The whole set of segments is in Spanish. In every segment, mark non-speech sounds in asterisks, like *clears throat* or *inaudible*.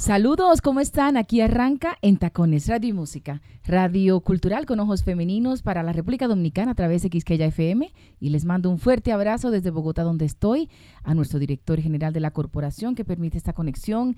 Saludos, ¿cómo están? Aquí arranca en Tacones Radio y Música, radio cultural con ojos femeninos para la República Dominicana a través de Quisqueya FM. Y les mando un fuerte abrazo desde Bogotá, donde estoy, a nuestro director general de la corporación que permite esta conexión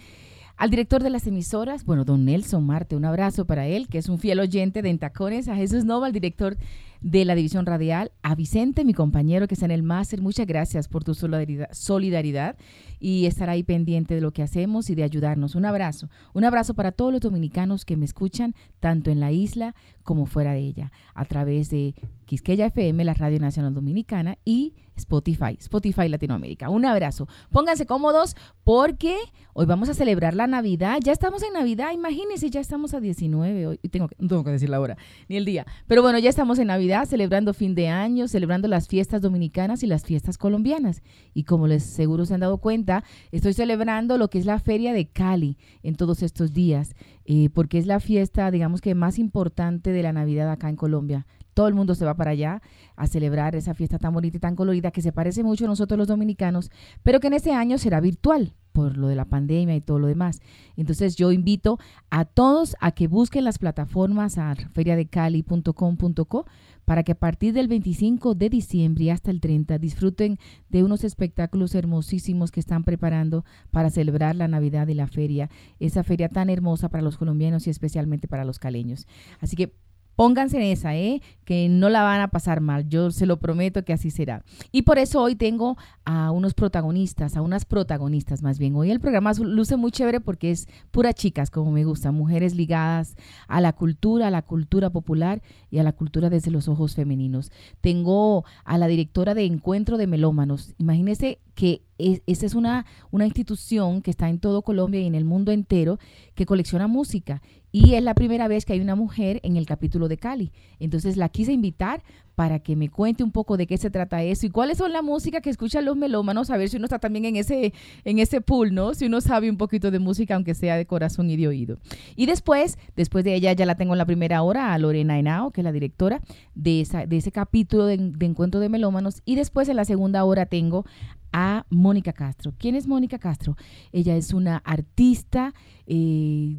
al director de las emisoras, bueno, don Nelson Marte, un abrazo para él, que es un fiel oyente de Entacones, a Jesús Nova, director de la división radial, a Vicente, mi compañero que está en el máster, muchas gracias por tu solidaridad, solidaridad y estar ahí pendiente de lo que hacemos y de ayudarnos. Un abrazo, un abrazo para todos los dominicanos que me escuchan, tanto en la isla como fuera de ella, a través de Quisqueya FM, la Radio Nacional Dominicana y Spotify, Spotify Latinoamérica. Un abrazo. Pónganse cómodos porque hoy vamos a celebrar la Navidad. Ya estamos en Navidad, imagínense, ya estamos a 19 hoy. Tengo que, no tengo que decir la hora ni el día. Pero bueno, ya estamos en Navidad, celebrando fin de año, celebrando las fiestas dominicanas y las fiestas colombianas. Y como les seguro se han dado cuenta, estoy celebrando lo que es la Feria de Cali en todos estos días, eh, porque es la fiesta, digamos que más importante de la Navidad acá en Colombia. Todo el mundo se va para allá a celebrar esa fiesta tan bonita y tan colorida que se parece mucho a nosotros los dominicanos, pero que en este año será virtual por lo de la pandemia y todo lo demás. Entonces yo invito a todos a que busquen las plataformas a feriadecali.com.co para que a partir del 25 de diciembre hasta el 30 disfruten de unos espectáculos hermosísimos que están preparando para celebrar la Navidad y la feria, esa feria tan hermosa para los colombianos y especialmente para los caleños. Así que Pónganse en esa, ¿eh? que no la van a pasar mal. Yo se lo prometo que así será. Y por eso hoy tengo a unos protagonistas, a unas protagonistas más bien. Hoy el programa luce muy chévere porque es pura chicas, como me gusta, mujeres ligadas a la cultura, a la cultura popular y a la cultura desde los ojos femeninos. Tengo a la directora de Encuentro de Melómanos. Imagínense que esa es una, una institución que está en todo Colombia y en el mundo entero que colecciona música y es la primera vez que hay una mujer en el capítulo de Cali. Entonces la quise invitar para que me cuente un poco de qué se trata eso y cuáles son la música que escuchan los melómanos, a ver si uno está también en ese, en ese pool, ¿no? Si uno sabe un poquito de música, aunque sea de corazón y de oído. Y después, después de ella, ya la tengo en la primera hora, a Lorena Henao, que es la directora de, esa, de ese capítulo de, Encuentro de Melómanos. Y después, en la segunda hora, tengo a Mónica Castro. ¿Quién es Mónica Castro? Ella es una artista. Eh,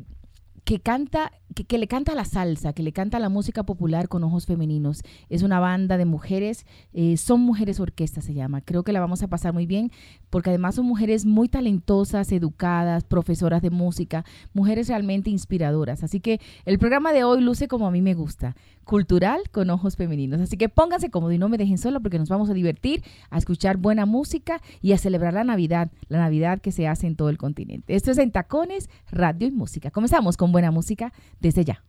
que canta, que, le canta la salsa, que le canta la música popular con ojos femeninos. Es una banda de mujeres, eh, son mujeres orquesta se llama. Creo que la vamos a pasar muy bien porque además son mujeres muy talentosas, educadas, profesoras de música, mujeres realmente inspiradoras. Así que el programa de hoy luce como a mí me gusta, cultural con ojos femeninos. Así que pónganse cómodos y no me dejen solo porque nos vamos a divertir, a escuchar buena música y a celebrar la Navidad, la Navidad que se hace en todo el continente. Esto es en Tacones, Radio y Música. Comenzamos con buena música desde ya.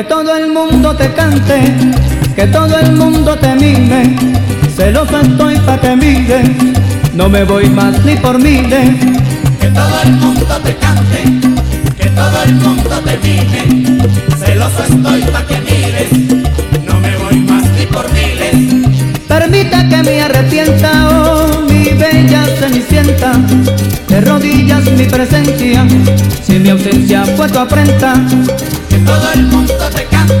Que, todo el mundo te cante, que todo el mundo te mime. Celoso estoy pa' que mire, no me voy más ni por miles. Que todo el mundo te cante, que todo el mundo te mime. Celoso estoy pa' que mires, no me voy más ni por miles. Permita que me arrepienta, oh mi bella cenicienta, de rodillas mi presencia, si mi ausencia fue tu afrenta. Que todo el mundo te cante,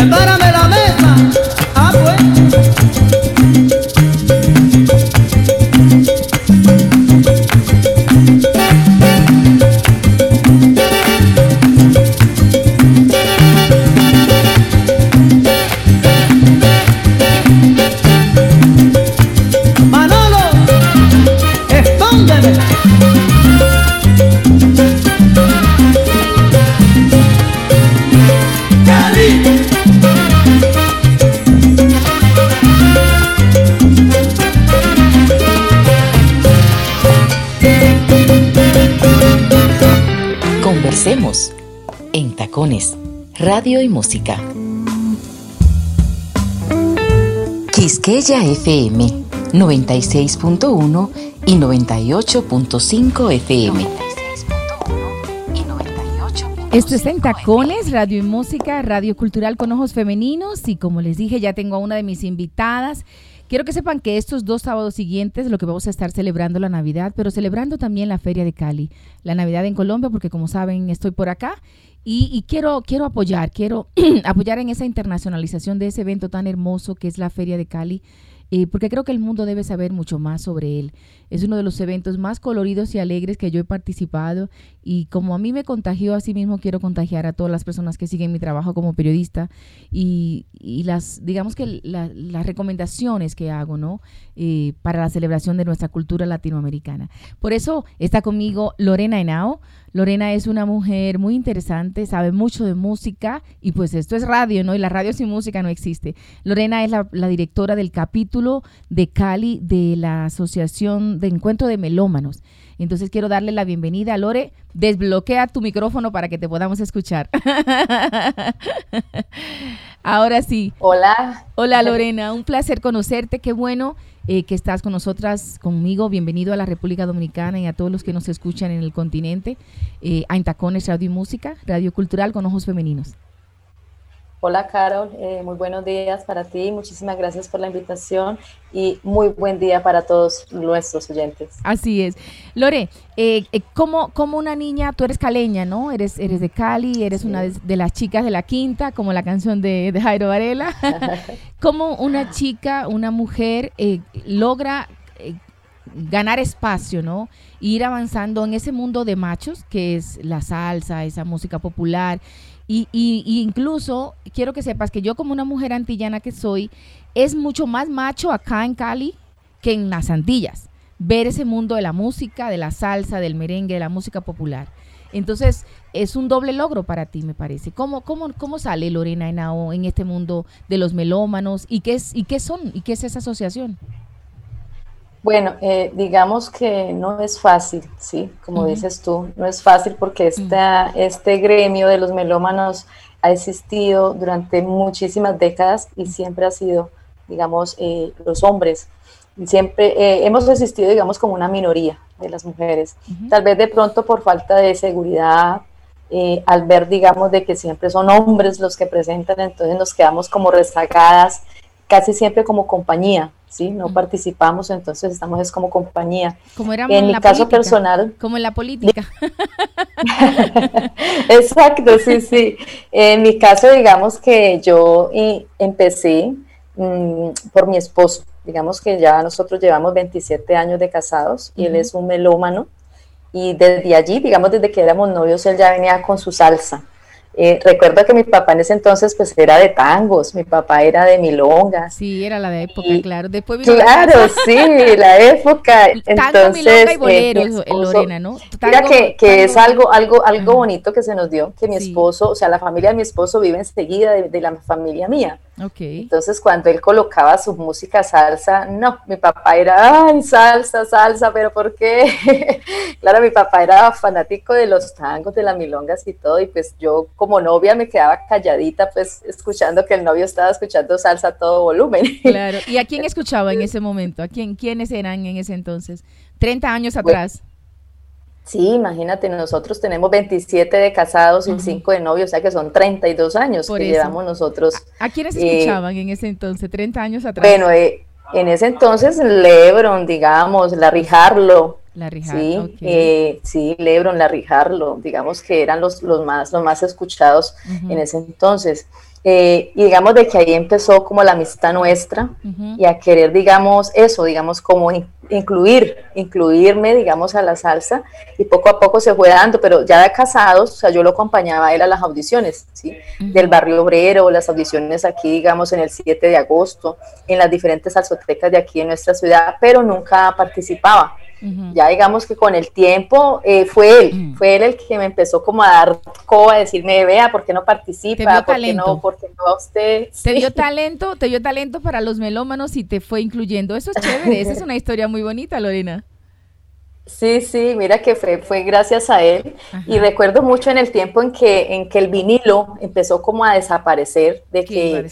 Prepara Radio y Música. Quisqueya FM 96.1 y 98.5 FM. Esto es en Tacones, Radio y Música, Radio Cultural con Ojos Femeninos. Y como les dije, ya tengo a una de mis invitadas. Quiero que sepan que estos dos sábados siguientes lo que vamos a estar celebrando la Navidad, pero celebrando también la Feria de Cali, la Navidad en Colombia, porque como saben estoy por acá y, quiero, quiero apoyar, quiero *clears throat* apoyar en esa internacionalización de ese evento tan hermoso que es la Feria de Cali, eh, porque creo que el mundo debe saber mucho más sobre él. Es uno de los eventos más coloridos y alegres que yo he participado y como a mí me contagió, así mismo quiero contagiar a todas las personas que siguen mi trabajo como periodista y, las, digamos que la- las recomendaciones que hago, ¿no? Eh, para la celebración de nuestra cultura latinoamericana. Por eso está conmigo Lorena Henao. Lorena es una mujer muy interesante, sabe mucho de música y pues esto es radio, ¿no? Y la radio sin música no existe. Lorena es la, la directora del capítulo de Cali de la Asociación de Encuentro de Melómanos. Entonces quiero darle la bienvenida a Lore. Desbloquea tu micrófono para que te podamos escuchar. *laughs* Ahora sí. Hola. Hola Lorena, un placer conocerte, qué bueno eh, que estás con nosotras, conmigo. Bienvenido a la República Dominicana y a todos los que nos escuchan en el continente, eh, a Intacones Radio y Música, Radio Cultural con Ojos Femeninos. Hola Carol, eh, muy buenos días para ti, muchísimas gracias por la invitación y muy buen día para todos nuestros oyentes. Así es. Lore, eh, eh como, como una niña, tú eres caleña, ¿no? Eres, eres de Cali, eres una de, las chicas de la quinta, como la canción de, Jairo Varela. *laughs* *laughs* ¿Cómo una chica, una mujer eh, logra ganar espacio, ¿no? Ir avanzando en ese mundo de machos, que es la salsa, esa música popular y, y, incluso quiero que sepas que yo como una mujer antillana que soy, es mucho más macho acá en Cali que en las Antillas. Ver ese mundo de la música, de la salsa, del merengue, de la música popular. Entonces, es un doble logro para ti, me parece. ¿Cómo, cómo, cómo sale Lorena Henao en este mundo de los melómanos? ¿Y qué, es, ¿Y qué son? ¿Y qué es esa asociación? Bueno, eh, digamos que no es fácil, ¿sí? Como dices tú, no es fácil porque esta, este gremio de los melómanos ha existido durante muchísimas décadas y siempre ha sido, digamos, eh, los hombres. Siempre eh, hemos existido, digamos, como una minoría de las mujeres. Tal vez de pronto por falta de seguridad, al ver, digamos, de que siempre son hombres los que presentan, entonces nos quedamos como rezagadas, casi siempre como compañía, ¿sí? No participamos, entonces estamos es como compañía. Como éramos en, mi caso personal. Como en la política. *laughs* Exacto, sí, sí. En mi caso, digamos que yo empecé mm, por mi esposo. Digamos que ya nosotros llevamos 27 años de casados y él es un melómano. Y desde allí, digamos, desde que éramos novios, él ya venía con su salsa. Eh, recuerdo que mi papá en ese entonces pues era de tangos, mi papá era de milongas. Sí, era la de época, claro. Después claro, sí, la época. *laughs* Tango, milonga y boleros, eh, Lorena, ¿no? mira que, que es algo, algo, algo bonito que se nos dio, que mi esposo, o sea, la familia de mi esposo vive enseguida de la familia mía. Entonces, cuando él colocaba su música salsa, no, mi papá era, ay, salsa, salsa, pero ¿por qué? *laughs* claro, mi papá era fanático de los tangos, de las milongas y todo, y pues yo como novia me quedaba calladita, pues escuchando que el novio estaba escuchando salsa a todo volumen. *laughs* claro, ¿y a quién escuchaba en ese momento? ¿A quién, quiénes eran en ese entonces? 30 años atrás. Sí, imagínate, nosotros tenemos 27 de casados y 5 de novios, o sea que son 32 años que llevamos nosotros. ¿A, quiénes eh, escuchaban en ese entonces, 30 años atrás? Bueno, eh, en ese entonces Lebron, digamos, Larry Harlow. Larry Harlow, sí, eh, sí, Lebron, Larry Harlow, digamos que eran los, los, más, los más escuchados en ese entonces. Eh, y digamos de que ahí empezó como la amistad nuestra y a querer, digamos, eso, digamos, como incluir, incluirme, digamos, a la salsa y poco a poco se fue dando, pero ya de casados, o sea, yo lo acompañaba a él a las audiciones, ¿sí? Del barrio obrero, las audiciones aquí, digamos, en el 7 de agosto, en las diferentes salsotecas de aquí en nuestra ciudad, pero nunca participaba. Ya digamos que con el tiempo eh, fue él, fue él el que me empezó como a dar coba, a decirme, vea, ¿por qué no participa? ¿Por qué no, por qué no usted? Te dio talento, te dio talento para los melómanos y te fue incluyendo. Eso es chévere, esa es *laughs* una historia muy bonita, Lorena. Sí, sí, mira que fue, fue gracias a él. Y recuerdo mucho en el tiempo en que, en que el vinilo empezó como a desaparecer, de que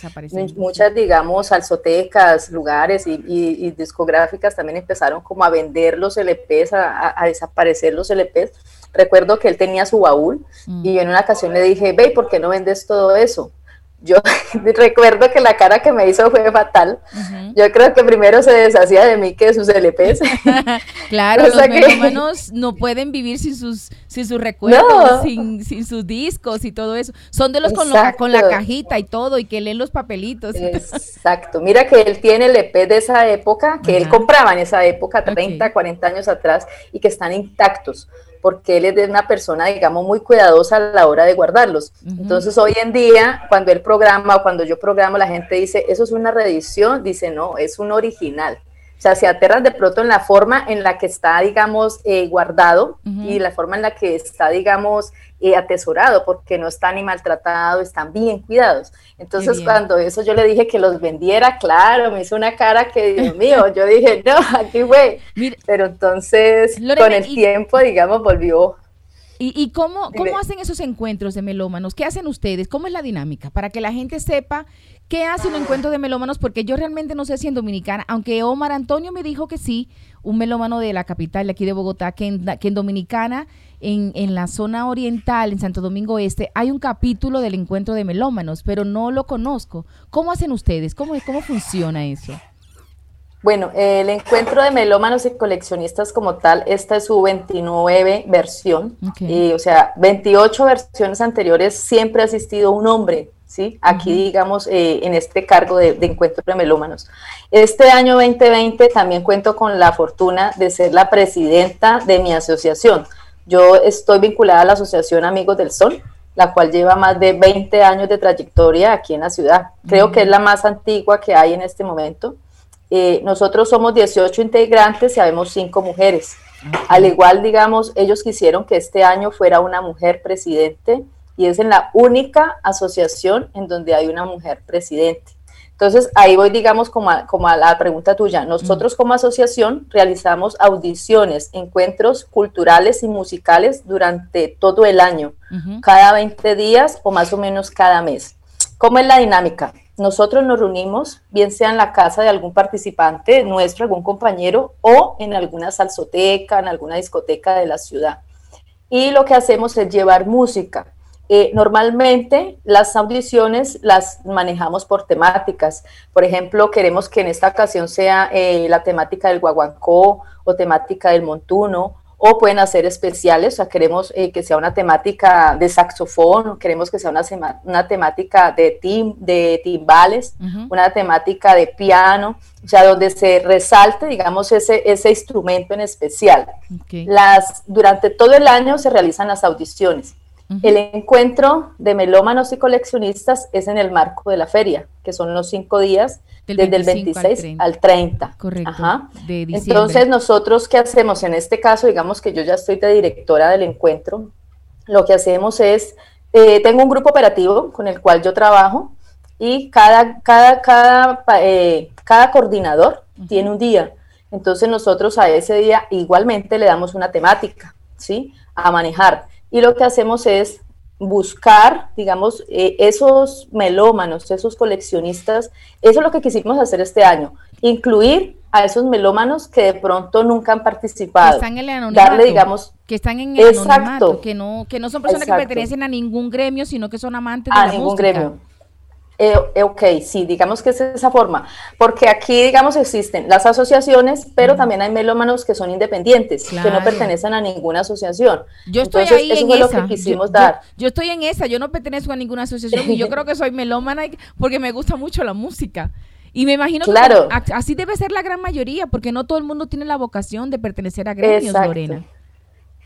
muchas, digamos, salsotecas, lugares y, discográficas también empezaron como a vender los LPs, a, desaparecer los LPs. Recuerdo que él tenía su baúl mm. y yo en una ocasión le dije, ve, ¿por qué no vendes todo eso? Yo *laughs* recuerdo que la cara que me hizo fue fatal. Yo creo que primero se deshacía de mí que de sus LPs. *laughs* claro, *laughs* los melómanos no pueden vivir sin sus, sin sus recuerdos, sin, sin, sus discos y todo eso. Son de los con, con, la cajita y todo y que leen los papelitos. Exacto. Mira que él tiene el EP de esa época, que él compraba en esa época, 30, 40 años atrás, y que están intactos porque él es una persona, digamos, muy cuidadosa a la hora de guardarlos. Entonces, hoy en día, cuando él programa o cuando yo programo, la gente dice, eso es una reedición, dice, no, es un original. O sea, se aterran de pronto en la forma en la que está, digamos, eh, guardado y la forma en la que está, digamos, eh, atesorado, porque no está ni maltratado, están bien cuidados. Entonces, cuando eso yo le dije que los vendiera, claro, me hizo una cara que, Dios mío, yo dije, no, aquí güey. Pero entonces, con el tiempo, digamos, volvió ¿Y, cómo, cómo hacen esos encuentros de melómanos? ¿Qué hacen ustedes? ¿Cómo es la dinámica? Para que la gente sepa qué hace un encuentro de melómanos, porque yo realmente no sé si en Dominicana, aunque Omar Antonio me dijo que sí, un melómano de la capital de aquí de Bogotá, que en, que en Dominicana, en, en la zona oriental, en Santo Domingo Este, hay un capítulo del encuentro de melómanos, pero no lo conozco. ¿Cómo hacen ustedes? ¿Cómo, cómo funciona eso? Bueno, el encuentro de melómanos y coleccionistas como tal, esta es su 29 versión, y, o sea, 28 versiones anteriores siempre ha asistido un hombre, ¿sí? Aquí, digamos, eh, en este cargo de, encuentro de melómanos. Este año 2020 también cuento con la fortuna de ser la presidenta de mi asociación. Yo estoy vinculada a la Asociación Amigos del Sol, la cual lleva más de 20 años de trayectoria aquí en la ciudad. Creo que es la más antigua que hay en este momento. Eh, nosotros somos 18 integrantes y habemos 5 mujeres. Al igual, digamos, ellos quisieron que este año fuera una mujer presidente y es en la única asociación en donde hay una mujer presidente. Entonces, ahí voy, digamos, como a, como a la pregunta tuya. Nosotros como asociación realizamos audiciones, encuentros culturales y musicales durante todo el año, cada 20 días o más o menos cada mes. ¿Cómo es la dinámica? nosotros nos reunimos, bien sea en la casa de algún participante nuestro, algún compañero, o en alguna salsoteca, en alguna discoteca de la ciudad. Y lo que hacemos es llevar música. Eh, normalmente las audiciones las manejamos por temáticas. Por ejemplo, queremos que en esta ocasión sea eh, la temática del guaguancó o temática del montuno o pueden hacer especiales, o sea, queremos eh, que sea una temática de saxofón, queremos que sea una, una temática de, tim, de timbales, una temática de piano, o sea, donde se resalte, digamos, ese, ese instrumento en especial. Las, durante todo el año se realizan las audiciones. El encuentro de melómanos y coleccionistas es en el marco de la feria, que son los cinco días, desde el 26 al 30. Correcto. Entonces, nosotros, ¿qué hacemos? En este caso, digamos que yo ya estoy de directora del encuentro. Lo que hacemos es, eh, tengo un grupo operativo con el cual yo trabajo y cada, cada, cada, eh, cada coordinador tiene un día. Entonces, nosotros a ese día igualmente le damos una temática, ¿sí? A manejar y lo que hacemos es buscar, digamos, eh, esos melómanos, esos coleccionistas, eso es lo que quisimos hacer este año, incluir a esos melómanos que de pronto nunca han participado. Que están en el anonimato, darle, digamos, que están en el anonimato, que no, que no son personas que pertenecen a ningún gremio, sino que son amantes de a la ningún gremio. Eh, eh, ok, sí, digamos que es esa forma, porque aquí, digamos, existen las asociaciones, pero también hay melómanos que son independientes, que no pertenecen a ninguna asociación. Yo estoy ahí en esa. Lo que quisimos dar. Yo, estoy en esa, yo no pertenezco a ninguna asociación y yo *laughs* creo que soy melómana porque me gusta mucho la música. Y me imagino claro. que así debe ser la gran mayoría, porque no todo el mundo tiene la vocación de pertenecer a gremios, Lorena.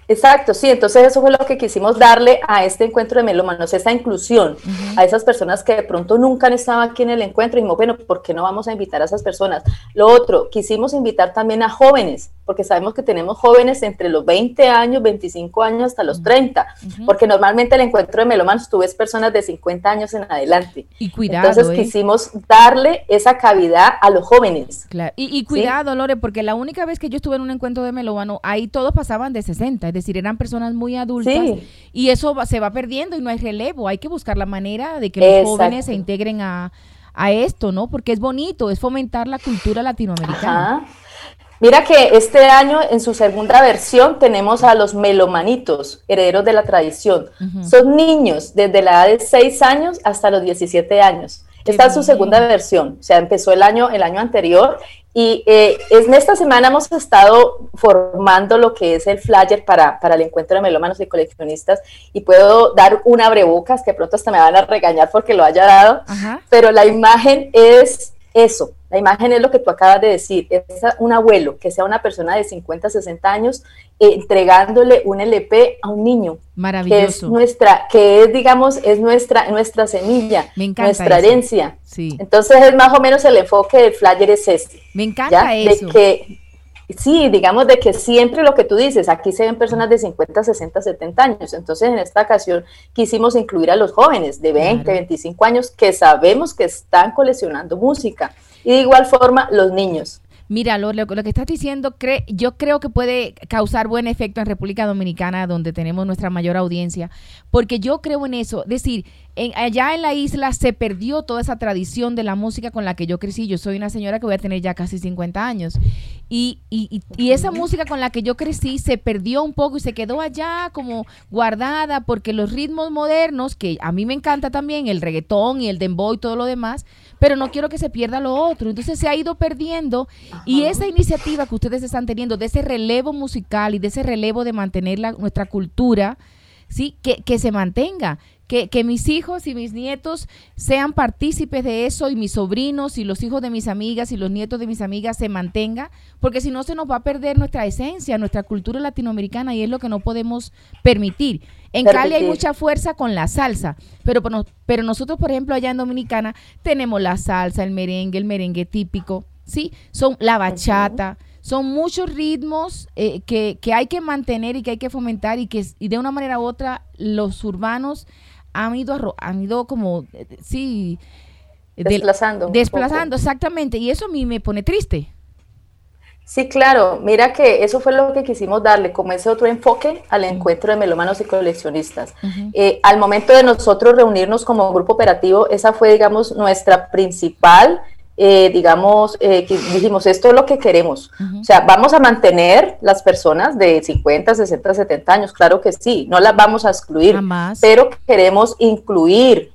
Exacto, sí, entonces eso fue lo que quisimos darle a este encuentro de melómanos, esa inclusión a esas personas que de pronto nunca han estado aquí en el encuentro y dijimos, bueno, ¿por qué no vamos a invitar a esas personas? Lo otro, quisimos invitar también a jóvenes, porque sabemos que tenemos jóvenes entre los 20 años, 25 años hasta los 30, porque normalmente el encuentro de melómanos tú ves personas de 50 años en adelante. Y cuidado. Entonces ¿eh? quisimos darle esa cavidad a los jóvenes. Claro. Y, cuidado, Lore, porque la única vez que yo estuve en un encuentro de melómano, ahí todos pasaban de 60, es decir, eran personas muy adultas y eso se va perdiendo y no hay relevo. Hay que buscar la manera de que los jóvenes se integren a, esto, ¿no? Porque es bonito, es fomentar la cultura latinoamericana. Mira que este año en su segunda versión tenemos a los melomanitos, herederos de la tradición. Son niños desde la edad de 6 años hasta los 17 años. Esta es su segunda versión, o sea, empezó el año, el año anterior y eh, en esta semana hemos estado formando lo que es el flyer para, para el encuentro de melómanos y coleccionistas y puedo dar una abrebocas que pronto hasta me van a regañar porque lo haya dado, pero la imagen es eso, la imagen es lo que tú acabas de decir, es un abuelo, que sea una persona de 50, 60 años, eh, entregándole un LP a un niño. Maravilloso. Que es nuestra, que es, digamos, es nuestra, nuestra semilla, nuestra herencia. Sí. Entonces es más o menos el enfoque del flyer es este. Me encanta eso. De que, sí, digamos de que siempre lo que tú dices, aquí se ven personas de 50, 60, 70 años. Entonces en esta ocasión quisimos incluir a los jóvenes de 20, 25 años que sabemos que están coleccionando música y de igual forma los niños. Mira, lo, lo, que estás diciendo, yo creo que puede causar buen efecto en República Dominicana, donde tenemos nuestra mayor audiencia, porque yo creo en eso. Es decir, en, allá en la isla se perdió toda esa tradición de la música con la que yo crecí. Yo soy una señora que voy a tener ya casi 50 años. Y, y, y, esa música con la que yo crecí se perdió un poco y se quedó allá como guardada porque los ritmos modernos, que a mí me encanta también, el reggaetón y el dembow y todo lo demás, pero no quiero que se pierda lo otro. Entonces se ha ido perdiendo y esa iniciativa que ustedes están teniendo de ese relevo musical y de ese relevo de mantener la, nuestra cultura, ¿sí? Que, que se mantenga. Que, que, mis hijos y mis nietos sean partícipes de eso y mis sobrinos y los hijos de mis amigas y los nietos de mis amigas se mantenga, porque si no se nos va a perder nuestra esencia, nuestra cultura latinoamericana y es lo que no podemos permitir. En Cali hay mucha fuerza con la salsa, pero, pero nosotros, por ejemplo, allá en Dominicana tenemos la salsa, el merengue, el merengue típico, ¿sí? Son la bachata. Son muchos ritmos eh, que, hay que mantener y que hay que fomentar y que y de una manera u otra los urbanos han ido, han ido como, eh, sí, desplazando. desplazando, exactamente. Y eso a mí me pone triste. Sí, claro. Mira que eso fue lo que quisimos darle, como ese otro enfoque al encuentro de melómanos y coleccionistas. Eh, al momento de nosotros reunirnos como grupo operativo, esa fue, digamos, nuestra principal, eh, digamos, eh, dijimos, esto es lo que queremos. O sea, vamos a mantener las personas de 50, 60, 70 años, claro que sí, no las vamos a excluir, pero queremos incluir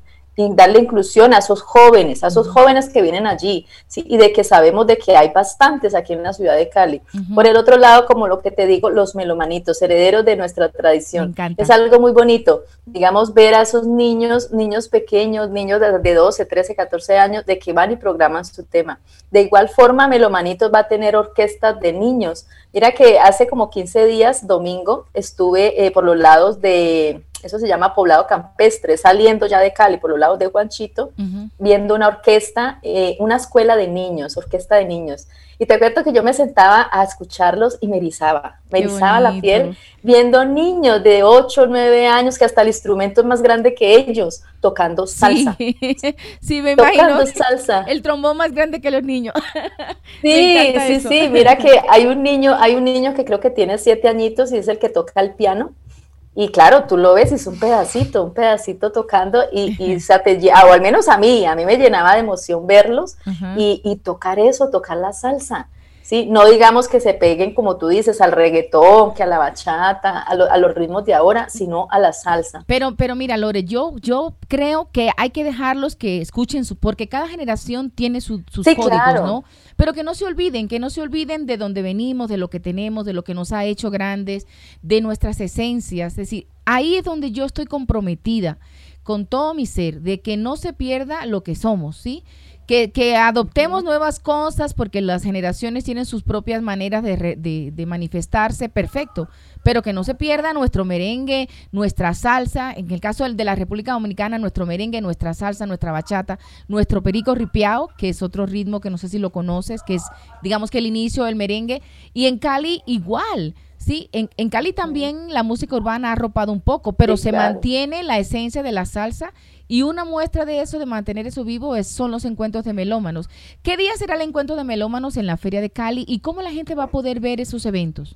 darle inclusión a esos jóvenes, a esos jóvenes que vienen allí, ¿sí? y de que sabemos de que hay bastantes aquí en la ciudad de Cali. Por el otro lado, como lo que te digo, los melomanitos, herederos de nuestra tradición. Es algo muy bonito, digamos, ver a esos niños, niños pequeños, niños de, de 12, 13, 14 años, de que van y programan su tema. De igual forma, Melomanitos va a tener orquestas de niños. Mira que hace como 15 días, domingo, estuve eh, por los lados de eso se llama poblado campestre, saliendo ya de Cali por los lados de Juanchito, viendo una orquesta, eh, una escuela de niños, orquesta de niños. Y te cuento que yo me sentaba a escucharlos y me erizaba, me erizaba la piel, viendo niños de 8 o 9 años que hasta el instrumento es más grande que ellos, tocando salsa. *laughs* Sí, me tocando salsa. El trombón más grande que los niños. *laughs* Sí, sí, sí, mira que hay un niño, hay un niño que creo que tiene 7 añitos y es el que toca el piano y claro, tú lo ves y es un pedacito, un pedacito tocando y, y o al menos a mí, a mí me llenaba de emoción verlos y, y, tocar eso, tocar la salsa. ¿Sí? No digamos que se peguen, como tú dices, al reggaetón, que a la bachata, a, los ritmos de ahora, sino a la salsa. Pero, pero mira, Lore, yo, yo creo que hay que dejarlos que escuchen su, porque cada generación tiene sus códigos, ¿no? Pero que no se olviden, que no se olviden de dónde venimos, de lo que tenemos, de lo que nos ha hecho grandes, de nuestras esencias. Es decir, ahí es donde yo estoy comprometida con todo mi ser, de que no se pierda lo que somos, ¿sí? Que, adoptemos nuevas cosas porque las generaciones tienen sus propias maneras de, de, manifestarse, perfecto, pero que no se pierda nuestro merengue, nuestra salsa, en el caso de la República Dominicana, nuestro merengue, nuestra salsa, nuestra bachata, nuestro perico ripiao, que es otro ritmo que no sé si lo conoces, que es digamos que el inicio del merengue, y en Cali igual. Sí, en, en Cali también la música urbana ha arropado un poco, pero se mantiene la esencia de la salsa y una muestra de eso, de mantener eso vivo, es, son los encuentros de melómanos. ¿Qué día será el encuentro de melómanos en la Feria de Cali y cómo la gente va a poder ver esos eventos?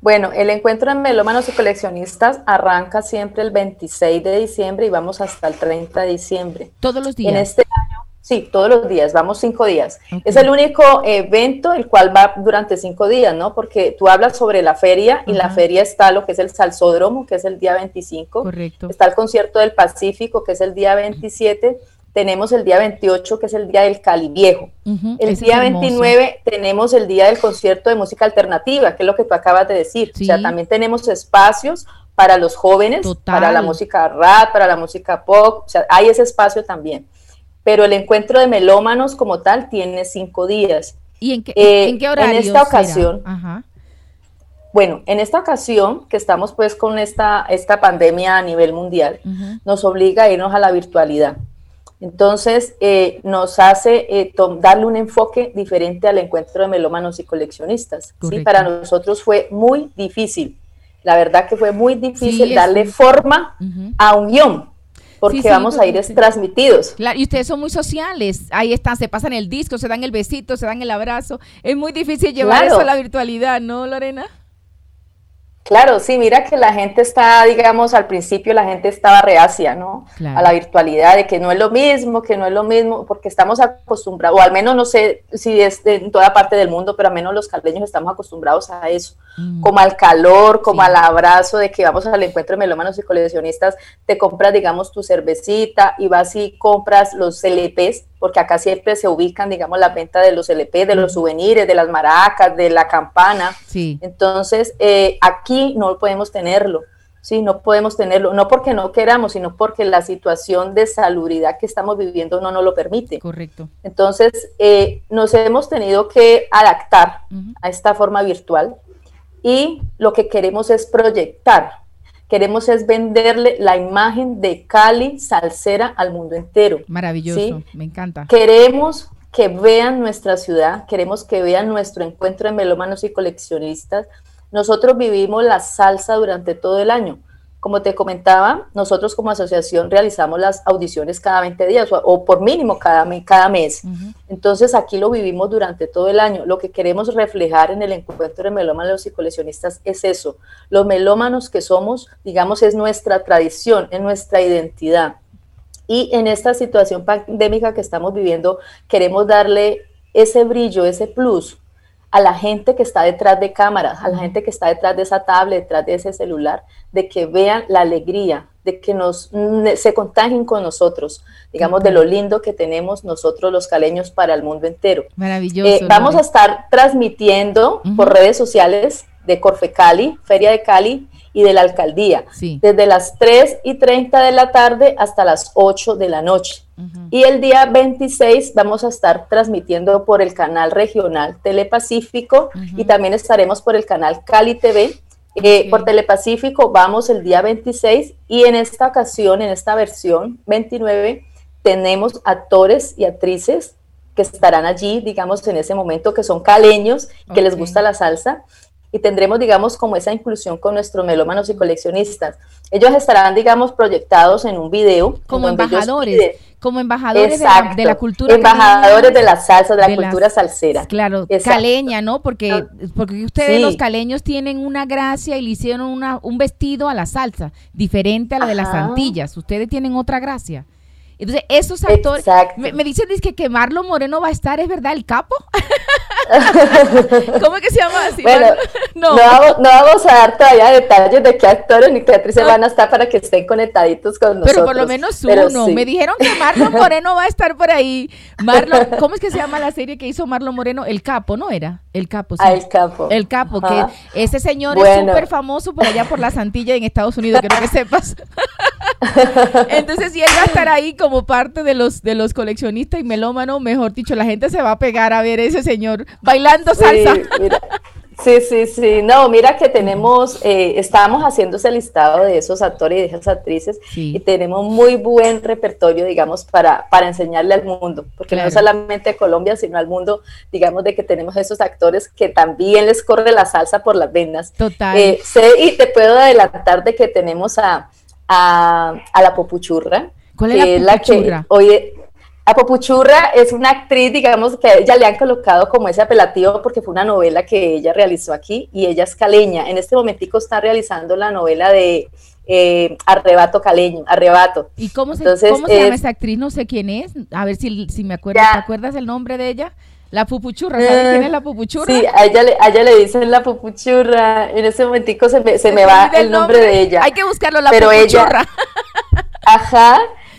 Bueno, el encuentro de melómanos y coleccionistas arranca siempre el 26 de diciembre y vamos hasta el 30 de diciembre. Todos los días. En este año Sí, todos los días, vamos cinco días. Es el único evento el cual va durante cinco días, ¿no? Porque tú hablas sobre la feria y la feria está lo que es el Salsódromo, que es el día 25. Correcto. Está el concierto del Pacífico, que es el día 27. Tenemos el día 28, que es el día del Cali Viejo. El día 29 tenemos el día del concierto de música alternativa, que es lo que tú acabas de decir. O sea, también tenemos espacios para los jóvenes, para la música rap, para la música pop. O sea, hay ese espacio también pero el encuentro de melómanos como tal tiene cinco días. ¿Y en qué, ¿en qué horario? En esta ocasión, bueno, en esta ocasión que estamos pues con esta, esta pandemia a nivel mundial, nos obliga a irnos a la virtualidad. Entonces, eh, nos hace eh, darle un enfoque diferente al encuentro de melómanos y coleccionistas. ¿sí? Para nosotros fue muy difícil. La verdad que fue muy difícil darle forma a un guion porque vamos a ir transmitidos. Claro, y ustedes son muy sociales, ahí están, se pasan el disco, se dan el besito, se dan el abrazo. Es muy difícil llevar eso a la virtualidad, ¿no, Lorena? Claro, sí, mira que la gente está, digamos, al principio la gente estaba reacia, ¿no? A la virtualidad, de que no es lo mismo, que no es lo mismo, porque estamos acostumbrados, o al menos no sé si es en toda parte del mundo, pero al menos los caleños estamos acostumbrados a eso, mm. como al calor, como al abrazo de que vamos al encuentro de melómanos y coleccionistas, te compras, digamos, tu cervecita y vas y compras los LPs porque acá siempre se ubican, digamos, la venta de los LP, de los souvenirs, de las maracas, de la campana. Sí. Entonces, eh, aquí no podemos tenerlo, ¿sí? No podemos tenerlo, no porque no queramos, sino porque la situación de salubridad que estamos viviendo no nos lo permite. Correcto. Entonces, eh, nos hemos tenido que adaptar a esta forma virtual y lo que queremos es proyectar queremos es venderle la imagen de Cali salsera al mundo entero. Maravilloso, me encanta. Queremos que vean nuestra ciudad, queremos que vean nuestro encuentro de melómanos y coleccionistas. Nosotros vivimos la salsa durante todo el año. Como te comentaba, nosotros como asociación realizamos las audiciones cada 20 días o, por mínimo cada, cada mes. Entonces aquí lo vivimos durante todo el año. Lo que queremos reflejar en el encuentro de melómanos y coleccionistas es eso. Los melómanos que somos, digamos, es nuestra tradición, es nuestra identidad. Y en esta situación pandémica que estamos viviendo, queremos darle ese brillo, ese plus a la gente que está detrás de cámaras, a la gente que está detrás de esa tablet, detrás de ese celular, de que vean la alegría, de que nos se contagien con nosotros, digamos, de lo lindo que tenemos nosotros los caleños para el mundo entero. Maravilloso. Eh, vamos a estar transmitiendo por redes sociales de Corfe Cali, Feria de Cali, y de la alcaldía, desde las 3 y 30 de la tarde hasta las 8 de la noche. Y el día 26 vamos a estar transmitiendo por el canal regional Telepacífico y también estaremos por el canal Cali TV. Eh, por Telepacífico vamos el día 26 y en esta ocasión, en esta versión 29, tenemos actores y actrices que estarán allí, digamos, en ese momento, que son caleños, que les gusta la salsa y tendremos, digamos, como esa inclusión con nuestros melómanos y coleccionistas. Ellos estarán, digamos, proyectados en un video. Como embajadores. Como embajadores de la, cultura. Embajadores de la salsa, de la cultura salsera. Claro, caleña, ¿no? Porque, porque ustedes, los caleños, tienen una gracia y le hicieron una, un vestido a la salsa, diferente a la de las Antillas. Ustedes tienen otra gracia. Entonces, esos actores, me, me, dicen que, que Marlon Moreno va a estar, ¿es verdad? ¿El capo? *laughs* ¿Cómo es que se llama así? Bueno, *laughs* no. No, vamos, a dar todavía detalles de qué actores ni qué actrices van a estar para que estén conectaditos con nosotros. Pero por lo menos uno. Me dijeron que Marlon Moreno va a estar por ahí. Marlon, ¿cómo es que se llama la serie que hizo Marlon Moreno? El Capo, ¿no era? El Capo, sí. Ah, el Capo. El Capo, que ese señor es súper famoso por allá por la Santilla en Estados Unidos, quiero que sepas. *laughs* Entonces, si él va a estar ahí como parte de los, de los coleccionistas y melómanos, mejor dicho, la gente se va a pegar a ver ese señor bailando salsa. Sí, sí, sí. No, mira que tenemos, eh, estábamos haciendo ese listado de esos actores y de esas actrices y tenemos muy buen repertorio, digamos, para, para enseñarle al mundo, porque no solamente a Colombia, sino al mundo, digamos, de que tenemos esos actores que también les corre la salsa por las venas. Total. Eh, sé y te puedo adelantar de que tenemos a, a, la Popuchurra. ¿Cuál es la Popuchurra? hoy, a Popuchurra es una actriz, digamos, que a ella le han colocado como ese apelativo porque fue una novela que ella realizó aquí y ella es caleña. En este momentico está realizando la novela de eh, Arrebato Caleño, Arrebato. ¿Y cómo se, ¿cómo se llama esa actriz? No sé quién es. A ver si, si me acuerdo. ¿Te acuerdas el nombre de ella? La pupuchurra, ¿sabes quién es la pupuchurra? Sí, a ella le, a ella le dicen la pupuchurra. En ese momentico se me, se me va el nombre, de ella. Hay que buscarlo, la pero pupuchurra. *laughs* ajá,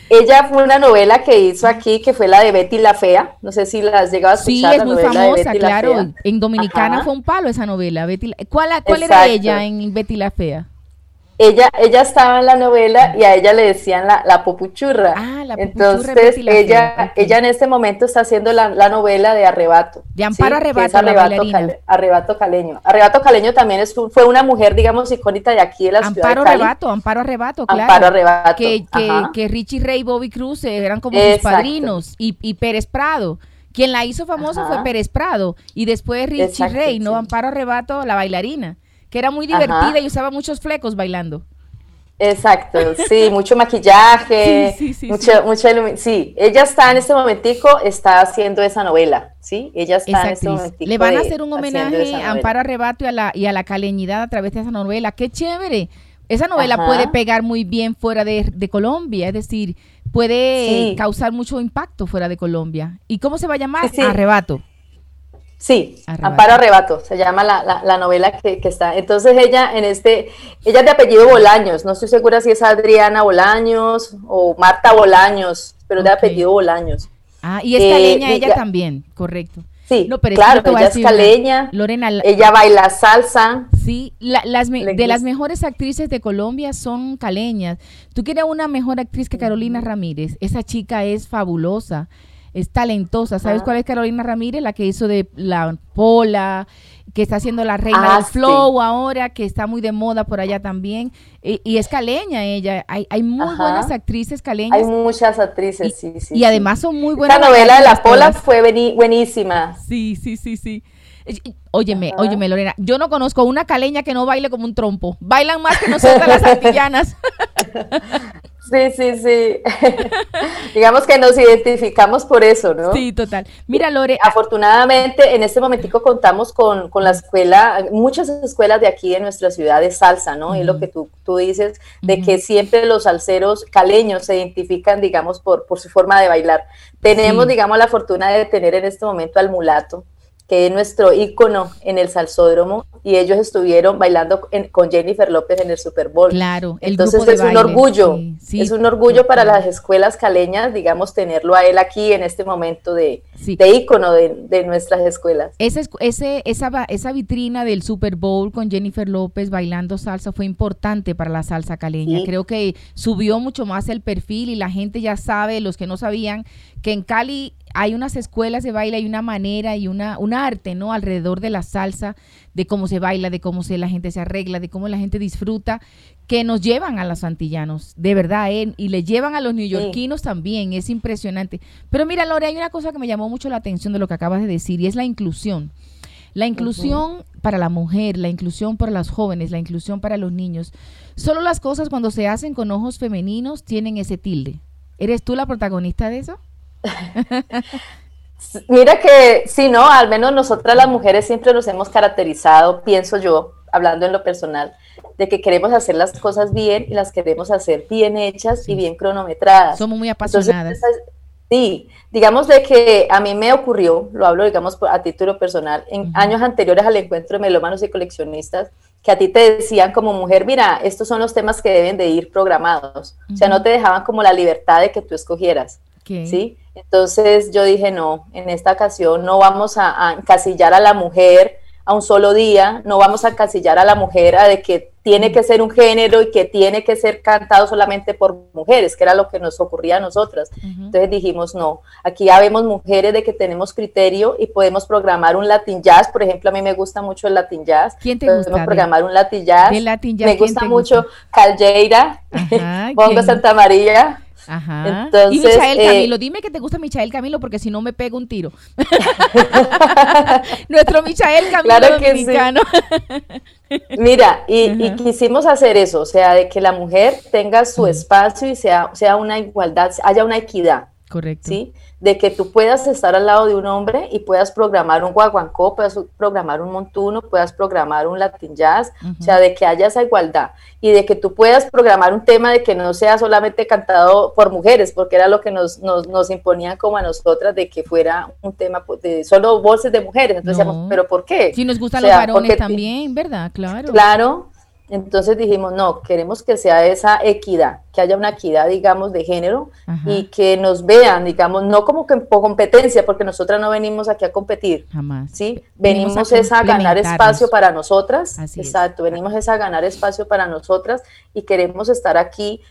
ella fue una novela que hizo aquí, que fue la de Betty la Fea. No sé si la has llegado a escuchar. Sí, es muy famosa, claro. En Dominicana fue un palo esa novela. Betty ¿Cuál, cuál era ella en Betty la Fea? Ella, ella estaba en la novela y a ella le decían la, la popuchurra. Ah, la popuchurra Entonces, ella, ella en este momento está haciendo la, novela de Arrebato. De Amparo Arrebato, Arrebato Caleño. Arrebato Caleño también es, fue una mujer, digamos, icónica de aquí de la ciudad de Cali. Arrebato, Amparo Arrebato, claro. Amparo Arrebato. Que, que, que Richie Rey y Bobby Cruz eran como sus padrinos. Y, y Pérez Prado. Quien la hizo famosa fue Pérez Prado. Y después Richie Rey, ¿no? Amparo Arrebato, la bailarina que era muy divertida y usaba muchos flecos bailando. Exacto, *laughs* sí, mucho maquillaje, sí, sí, sí, sí. ella está en este momentico, está haciendo esa novela, ¿sí? Ella está en este momentico. Le van a hacer un homenaje a Amparo Arrebato y a, la, y a la caleñidad a través de esa novela, qué chévere. Esa novela puede pegar muy bien fuera de, Colombia, es decir, puede causar mucho impacto fuera de Colombia. ¿Y cómo se va a llamar? Arrebato. Sí, Amparo Arrebato, se llama la, la, novela que, está. Entonces ella en este, ella es de apellido Bolaños, no estoy segura si es Adriana Bolaños o Marta Bolaños, pero de apellido Bolaños. Ah, y es caleña eh, ella, también, correcto. Sí, no, pero claro, ella es caleña, Lorena, ella baila salsa. Sí, las de las mejores actrices de Colombia son caleñas. Tú quieres una mejor actriz que Carolina Ramírez, esa chica es fabulosa es talentosa. ¿Sabes cuál es Carolina Ramírez? La que hizo de la Pola, que está haciendo la reina del ah, flow ahora, que está muy de moda por allá también. Y, es caleña ella. Hay, hay muy buenas actrices caleñas. Hay muchas actrices, sí, sí. Y además son muy buenas. La novela de la Pola fue buenísima. Sí, sí, sí, sí. Óyeme, óyeme, Lorena, yo no conozco una caleña que no baile como un trompo. Bailan más que *laughs* nosotras las antillanas. *laughs* Sí, sí, sí. *laughs* Digamos que nos identificamos por eso, ¿no? Sí, total. Mira, Lore. Afortunadamente, en este momentico contamos con, la escuela, muchas escuelas de aquí de nuestra ciudad de salsa, ¿no? Es lo que tú, tú dices, de que siempre los salseros caleños se identifican, digamos, por, por su forma de bailar. Tenemos, digamos, la fortuna de tener en este momento al mulato, que es nuestro ícono en el salsódromo, y ellos estuvieron bailando con Jennifer López en el Super Bowl. Claro, el entonces es un orgullo, es un orgullo para las escuelas caleñas, digamos, tenerlo a él aquí en este momento de, de ícono de, nuestras escuelas. Ese, ese, esa, esa vitrina del Super Bowl con Jennifer López bailando salsa fue importante para la salsa caleña. Creo que subió mucho más el perfil y la gente ya sabe, los que no sabían, que en Cali hay unas escuelas de baile, hay una manera y una, un arte, ¿no? Alrededor de la salsa, de cómo se baila, de cómo se, la gente se arregla, de cómo la gente disfruta, que nos llevan a los antillanos, de verdad, ¿eh? y le llevan a los neoyorquinos también, es impresionante. Pero mira, Lore, hay una cosa que me llamó mucho la atención de lo que acabas de decir, y es la inclusión. La inclusión para la mujer, la inclusión para los jóvenes, la inclusión para los niños. Solo las cosas cuando se hacen con ojos femeninos tienen ese tilde. ¿Eres tú la protagonista de eso? *laughs* Mira que sí, no, al menos nosotras las mujeres siempre nos hemos caracterizado, pienso yo, hablando en lo personal, de que queremos hacer las cosas bien y las queremos hacer bien hechas y bien cronometradas. Somos muy apasionadas. sí, digamos de que a mí me ocurrió, lo hablo digamos a título personal, en años anteriores al encuentro de melómanos y coleccionistas, que a ti te decían como mujer, mira, estos son los temas que deben de ir programados. O sea, no te dejaban como la libertad de que tú escogieras. ¿Sí? Entonces yo dije, no, en esta ocasión no vamos a, encasillar a la mujer a un solo día, no vamos a encasillar a la mujer a de que tiene que ser un género y que tiene que ser cantado solamente por mujeres, que era lo que nos ocurría a nosotras. Entonces dijimos, no, aquí ya vemos mujeres de que tenemos criterio y podemos programar un Latin Jazz, por ejemplo, a mí me gusta mucho el Latin Jazz. ¿Quién te podemos gusta? programar un Latin Jazz. Me gusta mucho Caldeira, *laughs* Bongo Santa María. Ajá. y Michael eh, Camilo, dime que te gusta Michael Camilo porque si no me pego un tiro. *laughs* Nuestro Michael Camilo claro dominicano. *laughs* Mira, y, quisimos hacer eso, o sea, de que la mujer tenga su espacio y sea, sea una igualdad, haya una equidad. Correcto. ¿sí? De que tú puedas estar al lado de un hombre y puedas programar un guaguancó, puedas programar un montuno, puedas programar un latin jazz, o sea, de que haya esa igualdad y de que tú puedas programar un tema de que no sea solamente cantado por mujeres, porque era lo que nos, nos, nos imponían como a nosotras de que fuera un tema de solo voces de mujeres. Entonces decíamos, ¿pero por qué? Si nos gustan los varones también, ¿verdad? Claro. Claro, entonces dijimos, no, queremos que sea esa equidad, que haya una equidad, digamos, de género y que nos vean, digamos, no como que por competencia, porque nosotras no venimos aquí a competir. Jamás. ¿sí? Venimos, a, ganar espacio para nosotras. Exacto, venimos a ganar espacio para nosotras y queremos estar aquí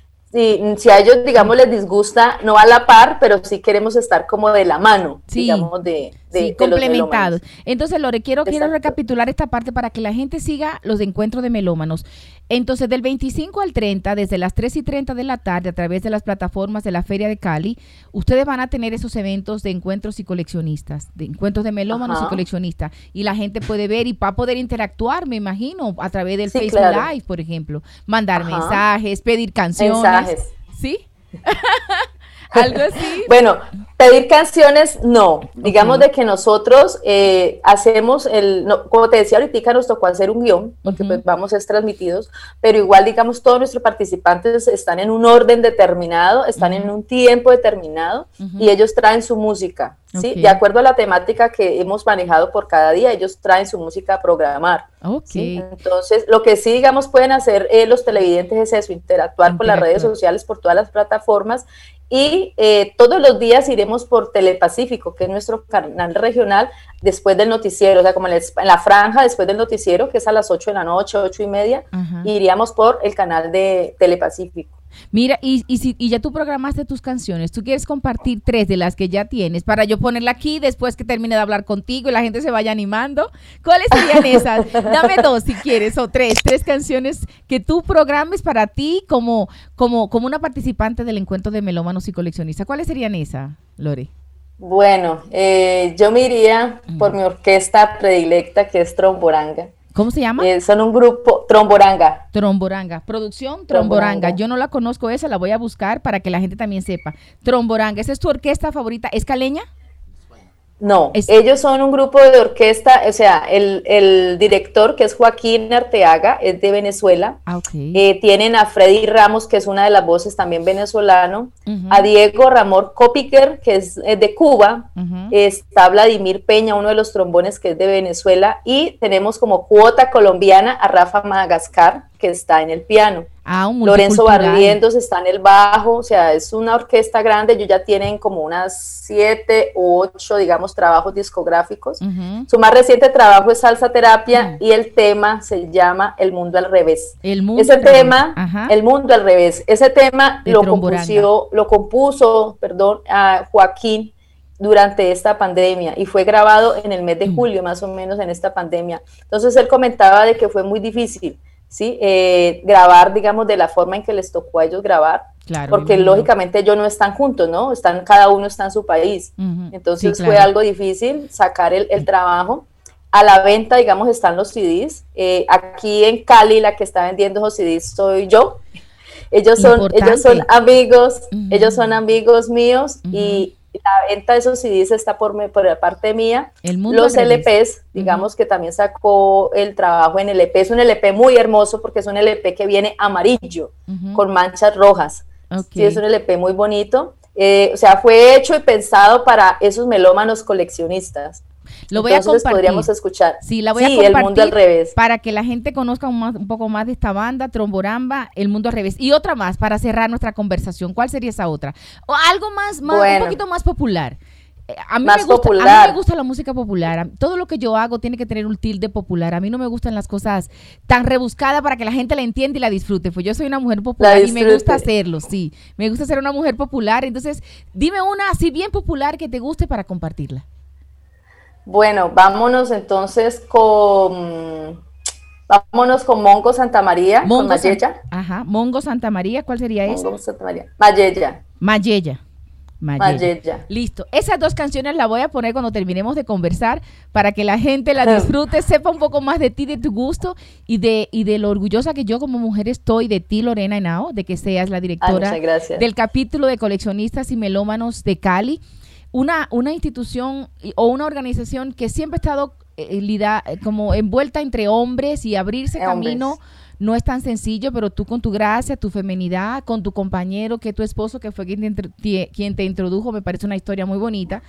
si, a ellos, digamos, les disgusta, no a la par, pero sí queremos estar como de la mano, digamos, de, de, complementados. Entonces, Lore, quiero, quiero recapitular esta parte para que la gente siga los encuentros de melómanos. Entonces, del 25 al 30, desde las 3 y 30 de la tarde, a través de las plataformas de la Feria de Cali, ustedes van a tener esos eventos de encuentros y coleccionistas, de encuentros de melómanos y coleccionistas. Y la gente puede ver y va a poder interactuar, me imagino, a través del Facebook Live, por ejemplo. Mandar mensajes, pedir canciones. ¿Sí? *laughs* Algo así. *laughs* Bueno, pedir canciones, no. Digamos de que nosotros eh, hacemos el, como te decía ahorita, nos tocó hacer un guion, porque pues vamos a ser transmitidos, pero igual, digamos, todos nuestros participantes están en un orden determinado, están en un tiempo determinado y ellos traen su música. ¿sí? De acuerdo a la temática que hemos manejado por cada día, ellos traen su música a programar. Entonces, lo que sí, digamos, pueden hacer eh, los televidentes es eso, interactuar con las redes sociales, por todas las plataformas y eh, todos los días iremos por Telepacífico, que es nuestro canal regional, después del noticiero, o sea, como en la franja después del noticiero, que es a las 8 de la noche, 8 y media, iríamos por el canal de Telepacífico. Mira, y, y, si, y ya tú programaste tus canciones, tú quieres compartir tres de las que ya tienes para yo ponerla aquí después que termine de hablar contigo y la gente se vaya animando. ¿Cuáles serían *laughs* esas? Dame dos si quieres, o tres, tres canciones que tú programes para ti como, como, como una participante del encuentro de melómanos y coleccionistas. ¿Cuáles serían esas, Lore? Bueno, eh, yo me iría por mi orquesta predilecta que es Tromboranga. ¿Cómo se llama? Eh, son un grupo, Tromboranga. Tromboranga. Producción Tromboranga. Yo no la conozco esa, la voy a buscar para que la gente también sepa. Tromboranga, ¿esa es tu orquesta favorita? ¿Es caleña? No, ellos son un grupo de orquesta, o sea, el, director que es Joaquín Arteaga es de Venezuela. Ah, eh, tienen a Freddy Ramos, que es una de las voces también venezolano. A Diego Ramón Copiker, que es, de Cuba. Está Vladimir Peña, uno de los trombones que es de Venezuela. Y tenemos como cuota colombiana a Rafa Madagascar, que está en el piano. Ah, Lorenzo Barrientos está en el bajo, o sea, es una orquesta grande, ellos ya tienen como unas siete u ocho, digamos, trabajos discográficos. Su más reciente trabajo es Salsa Terapia y el tema se llama El Mundo al Revés. El mundo Ese tema, El Mundo al Revés, ese tema lo compuso, lo compuso, perdón, a Joaquín durante esta pandemia y fue grabado en el mes de mm. julio, más o menos, en esta pandemia. Entonces él comentaba de que fue muy difícil ¿sí? Eh, grabar, digamos, de la forma en que les tocó a ellos grabar, porque lógicamente ellos no están juntos, ¿no? Están, cada uno está en su país. Entonces fue algo difícil sacar el, trabajo. A la venta, digamos, están los CDs. Eh, aquí en Cali, la que está vendiendo los CDs soy yo. Ellos son, ellos son amigos, ellos son amigos míos y la venta de esos CDs está por, por la parte mía. Los LPs, digamos que también sacó el trabajo en LP. Es un LP muy hermoso porque es un LP que viene amarillo con manchas rojas. Sí, es un LP muy bonito. Eh, o sea, fue hecho y pensado para esos melómanos coleccionistas. Lo voy a compartir. podríamos escuchar. Sí, la voy a compartir el mundo al revés. para que la gente conozca un, poco más de esta banda, Tromboramba, El Mundo al Revés. Y otra más para cerrar nuestra conversación. ¿Cuál sería esa otra? O algo más, un poquito más popular. Eh, a mí, me gusta, a mí me gusta la música popular. Todo lo que yo hago tiene que tener un tilde popular. A mí no me gustan las cosas tan rebuscadas para que la gente la entienda y la disfrute. Pues yo soy una mujer popular y me gusta hacerlo, sí. Me gusta ser una mujer popular. Entonces, dime una así bien popular que te guste para compartirla. Bueno, vámonos entonces con vámonos con Mongo Santa María, Mongo con Mayella. ajá, Mongo Santa María, ¿cuál sería Mongo Santa María. Mayella. Mayella. Mayella. Listo. Esas dos canciones las voy a poner cuando terminemos de conversar para que la gente la *laughs* disfrute, sepa un poco más de ti, de tu gusto y de, y de lo orgullosa que yo como mujer estoy de ti, Lorena Henao, de que seas la directora del capítulo de coleccionistas y melómanos de Cali una, una institución o una organización que siempre ha estado eh, eh, como envuelta entre hombres y abrirse camino no es tan sencillo, pero tú con tu gracia, tu feminidad, con tu compañero, que es tu esposo, que fue quien te, quien te introdujo, me parece una historia muy bonita,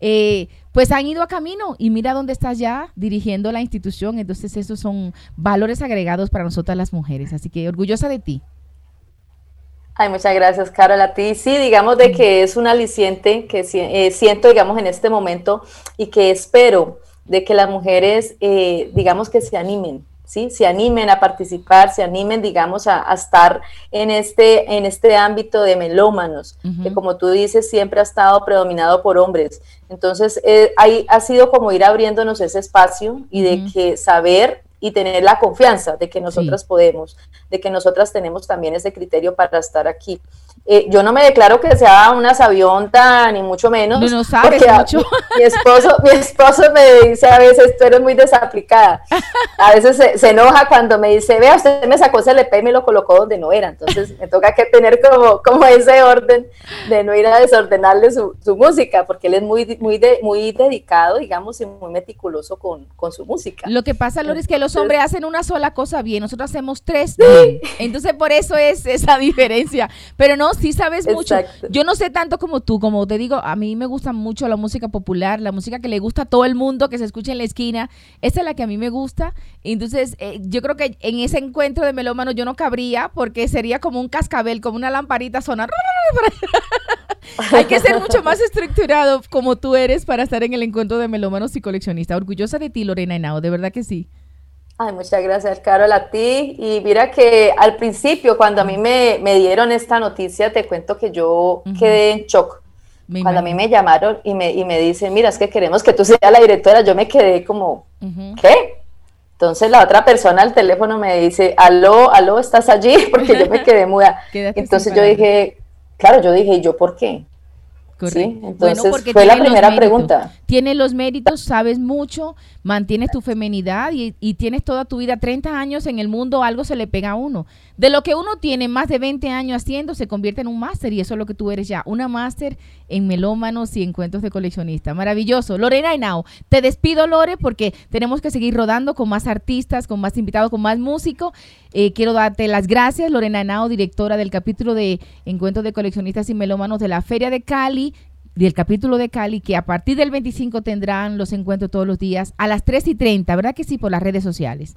eh, pues han ido a camino y mira dónde estás ya dirigiendo la institución. Entonces esos son valores agregados para nosotras las mujeres. Así que orgullosa de ti. Ay, muchas gracias, Carol. A ti sí, digamos de que es un aliciente que eh, siento, digamos, en este momento y que espero de que las mujeres, eh, digamos, que se animen, ¿sí? Se animen a participar, se animen, digamos, a, estar en este, en este ámbito de melómanos, que como tú dices, siempre ha estado predominado por hombres. Entonces, eh, ahí ha sido como ir abriéndonos ese espacio y de que saber y tener la confianza de que nosotras podemos, de que nosotras tenemos también ese criterio para estar aquí. Eh, yo no me declaro que sea una sabionta, ni mucho menos. No, no sabes mucho. Mi, esposo, mi esposo me dice a veces, tú eres muy desaplicada. A veces se, enoja cuando me dice, vea, usted me sacó ese LP y me lo colocó donde no era. Entonces me toca que tener como, como ese orden de no ir a desordenarle su, su música, porque él es muy, muy, de, muy dedicado, digamos, y muy meticuloso con, con su música. Lo que pasa, Lore, es que los hombres hacen una sola cosa bien, nosotros hacemos tres bien. Entonces por eso es esa diferencia. Pero no, sí sabes mucho. Yo no sé tanto como tú, como te digo, a mí me gusta mucho la música popular, la música que le gusta a todo el mundo, que se escucha en la esquina. Esa es la que a mí me gusta. Entonces, eh, yo creo que en ese encuentro de melómano yo no cabría porque sería como un cascabel, como una lamparita sonar. *laughs* Hay que ser mucho más estructurado como tú eres para estar en el encuentro de melómanos y coleccionistas. Orgullosa de ti, Lorena Henao, de verdad que sí. Ay, muchas gracias, Carol, a ti. Y mira que al principio, cuando a mí me, dieron esta noticia, te cuento que yo quedé en shock. cuando a mí me llamaron y me, y me dicen, mira, es que queremos que tú seas la directora, yo me quedé como, ¿qué? Entonces la otra persona al teléfono me dice, aló, aló, ¿estás allí? *laughs* Porque yo me quedé muda. *laughs* Entonces yo dije, claro, yo dije, ¿y yo por qué? Sí, entonces fue la primera pregunta. Tienes los méritos, sabes mucho, mantienes tu femenidad y, y, tienes toda tu vida, 30 años en el mundo, algo se le pega a uno. De lo que uno tiene más de 20 años haciendo, se convierte en un máster y eso es lo que tú eres ya, una máster en melómanos y encuentros de coleccionista. Maravilloso. Lorena Henao, te despido Lore porque tenemos que seguir rodando con más artistas, con más invitados, con más músicos. Eh, quiero darte las gracias, Lorena Henao, directora del capítulo de encuentros de coleccionistas y melómanos de la Feria de Cali del capítulo de Cali, que a partir del 25 tendrán los encuentros todos los días a las 3 y 30, ¿verdad que sí? Por las redes sociales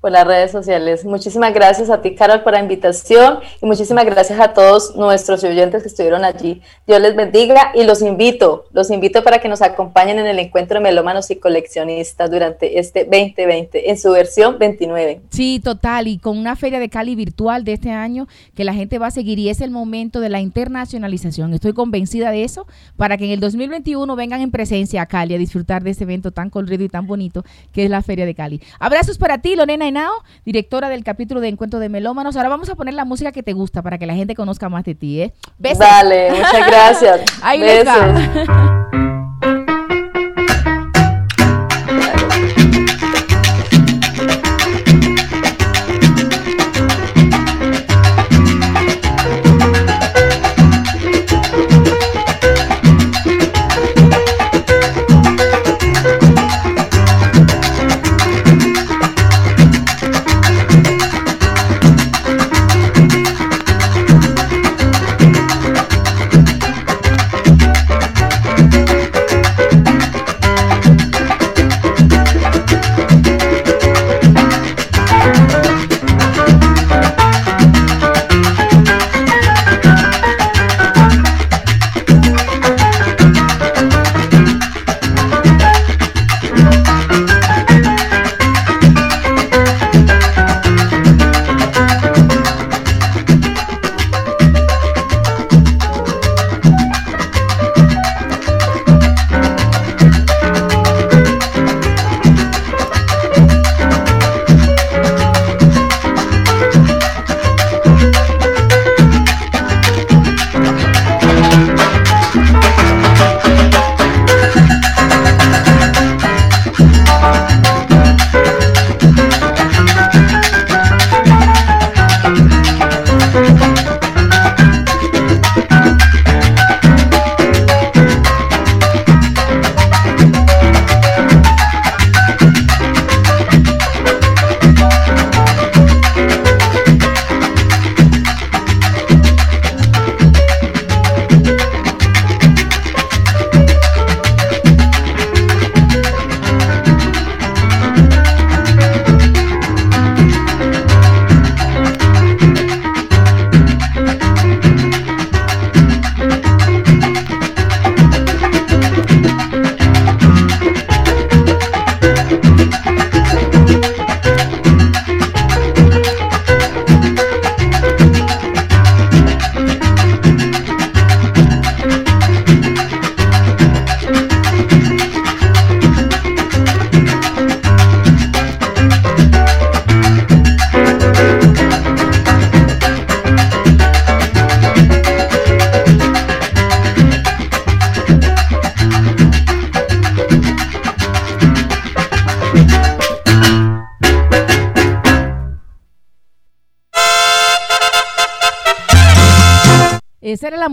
por las redes sociales. Muchísimas gracias a ti, Carol, por la invitación y muchísimas gracias a todos nuestros oyentes que estuvieron allí. Dios les bendiga y los invito, los invito para que nos acompañen en el encuentro de melómanos y coleccionistas durante este 2020 en su versión 29. Sí, total, y con una feria de Cali virtual de este año que la gente va a seguir y es el momento de la internacionalización. Estoy convencida de eso para que en el 2021 vengan en presencia a Cali a disfrutar de este evento tan colorido y tan bonito que es la feria de Cali. Abrazos para ti, Lorena directora del capítulo de Encuentro de Melómanos. Ahora vamos a poner la música que te gusta para que la gente conozca más de ti, ¿eh? Besos. Dale, muchas gracias. *laughs* Ahí Besos.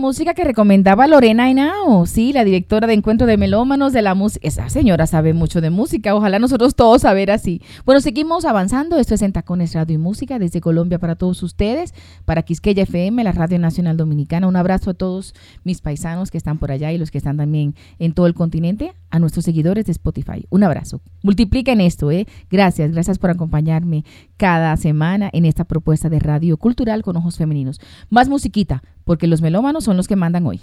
Música que recomendaba Lorena Henao, sí, la directora de Encuentro de Melómanos de la música. Esa señora sabe mucho de música, ojalá nosotros todos saber así. Bueno, seguimos avanzando. Esto es en Tacones Radio y Música desde Colombia para todos ustedes, para Quisqueya FM, la Radio Nacional Dominicana. Un abrazo a todos mis paisanos que están por allá y los que están también en todo el continente, a nuestros seguidores de Spotify. Un abrazo. Multipliquen esto, ¿eh? Gracias, gracias por acompañarme cada semana en esta propuesta de radio cultural con ojos femeninos. Más musiquita, porque los melómanos son los que mandan hoy.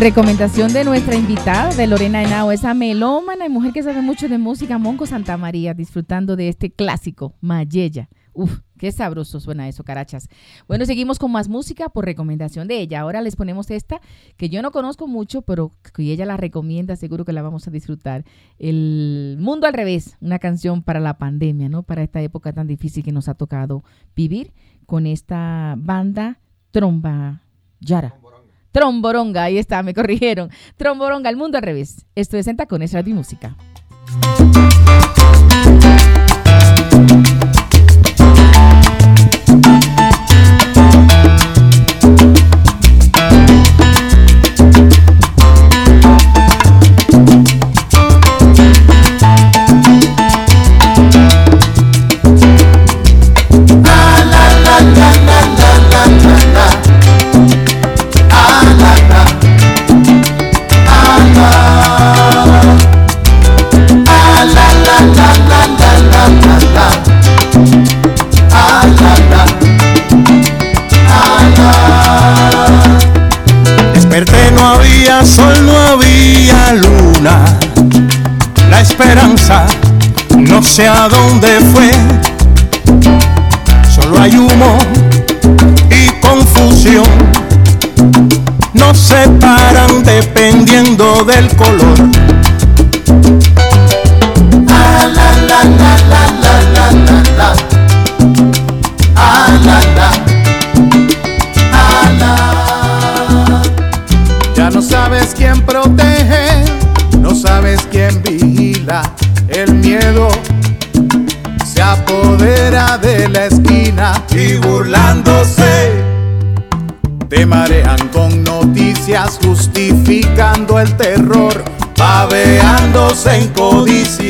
Recomendación de nuestra invitada, de Lorena Henao, esa melómana y mujer que sabe mucho de música, Monco Santa María, disfrutando de este clásico, Mayella. Uf, qué sabroso suena eso, carachas. Bueno, seguimos con más música por recomendación de ella. Ahora les ponemos esta que yo no conozco mucho, pero que ella la recomienda, seguro que la vamos a disfrutar. El Mundo al Revés, una canción para la pandemia, ¿no? Para esta época tan difícil que nos ha tocado vivir con esta banda Tromba Yara. Tromboronga, ahí está, me corrigieron. Tromboronga, el mundo al revés. Esto es en Tacones Radio y Música. A dónde fue, solo hay humo y confusión, no se paran dependiendo del color. El terror, babeándose en codicia.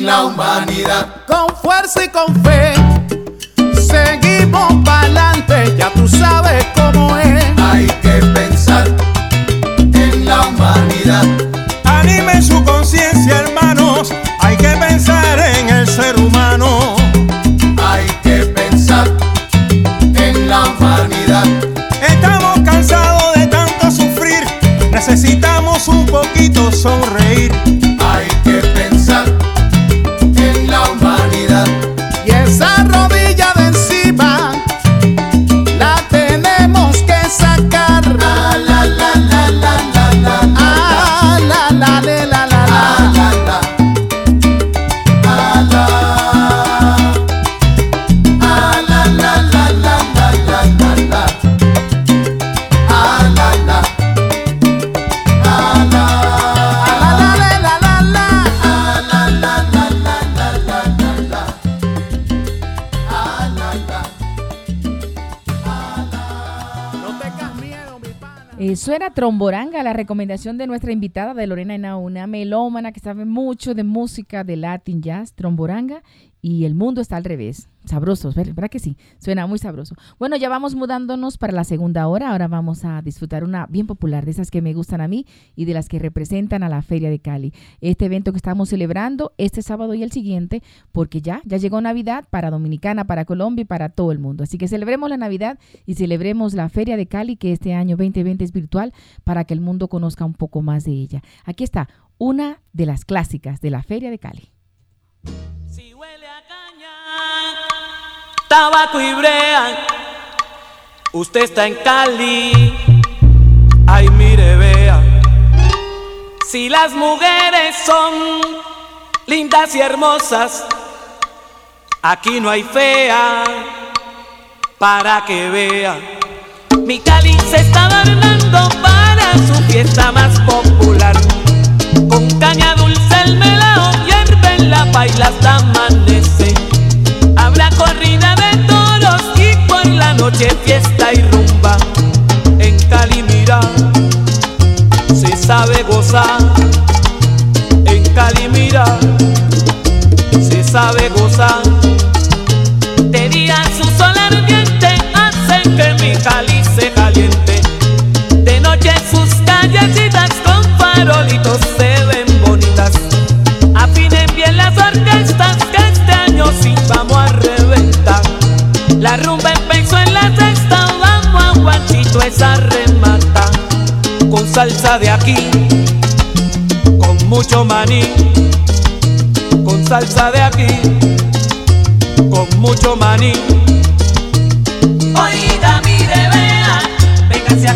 en la humanidad. Con fuerza y con fe, seguimos para adelante, ya tú sabes cómo es. Hay que pensar en la humanidad. Anime su conciencia, hermanos, hay que pensar en el ser humano. Hay que pensar en la humanidad. Estamos cansados de tanto sufrir, necesitamos un poquito sonreír. Tromboranga, la recomendación de nuestra invitada de Lorena Henao, una melómana que sabe mucho de música de Latin Jazz, Tromboranga, y el mundo está al revés. Sabrosos, ¿verdad que sí? Suena muy sabroso. Bueno, ya vamos mudándonos para la segunda hora. Ahora vamos a disfrutar una bien popular, de esas que me gustan a mí y de las que representan a la Feria de Cali. Este evento que estamos celebrando este sábado y el siguiente, porque ya, ya llegó Navidad para Dominicana, para Colombia y para todo el mundo. Así que celebremos la Navidad y celebremos la Feria de Cali, que este año 2020 es virtual, para que el mundo conozca un poco más de ella. Aquí está una de las clásicas de la Feria de Cali. Tabaco y brea, usted está en Cali, ay mire, vea. Si las mujeres son lindas y hermosas, aquí no hay fea para que vea. Mi Cali se está adornando para su fiesta más popular, con caña dulce el melao la baila hasta amanece. Noche fiesta y rumba. En Cali mira, se sabe gozar. En Cali mira, se sabe gozar. De día su sol ardiente hace que mi Cali salsa de aquí, con mucho maní. Con salsa de aquí, con mucho maní. Oiga, mire, vea, véngase a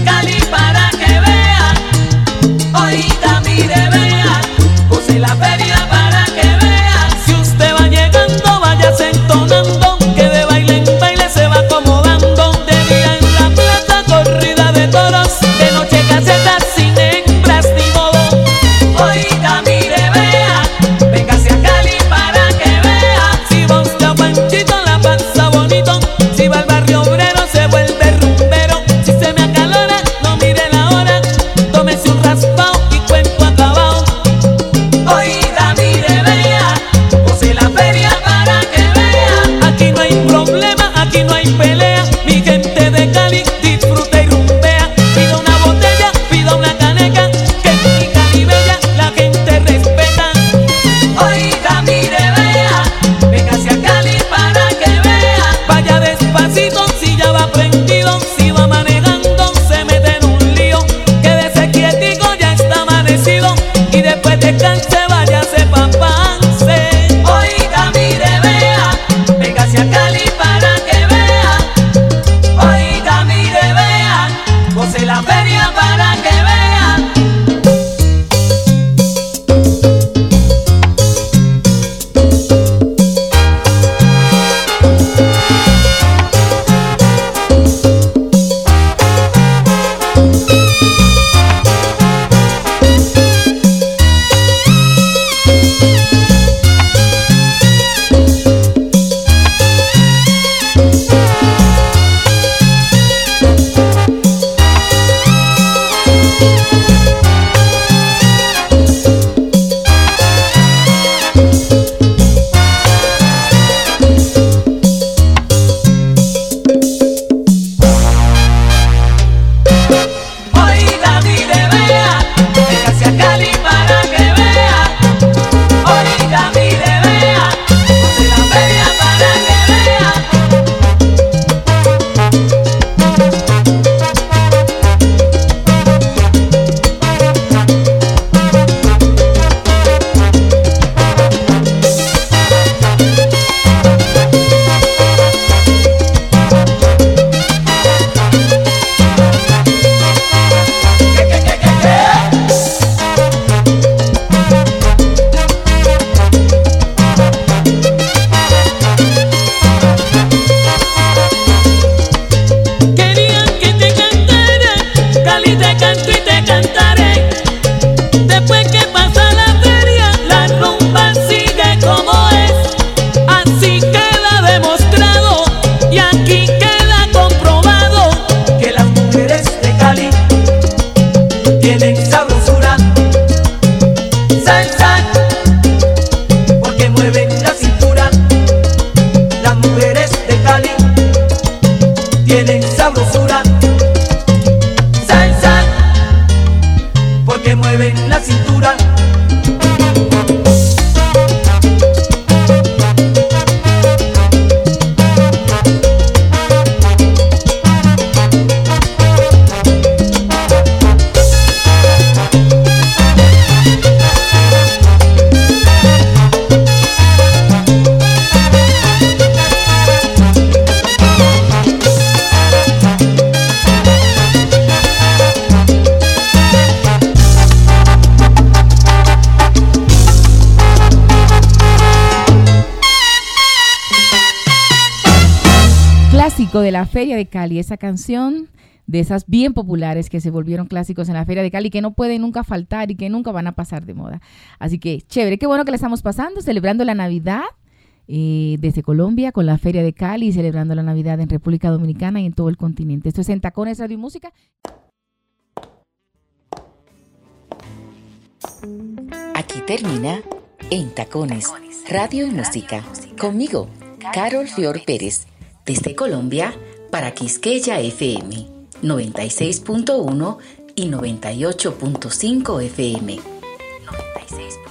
Cali, esa canción de esas bien populares que se volvieron clásicos en la Feria de Cali, que no pueden nunca faltar y que nunca van a pasar de moda. Así que chévere, qué bueno que la estamos pasando, celebrando la Navidad eh, desde Colombia con la Feria de Cali, celebrando la Navidad en República Dominicana y en todo el continente. Esto es en Tacones Radio y Música. Aquí termina En Tacones, Radio y Música. Conmigo, Carol Fior Pérez, desde Colombia para Quisqueya FM 96.1 y 98.5 FM. 96.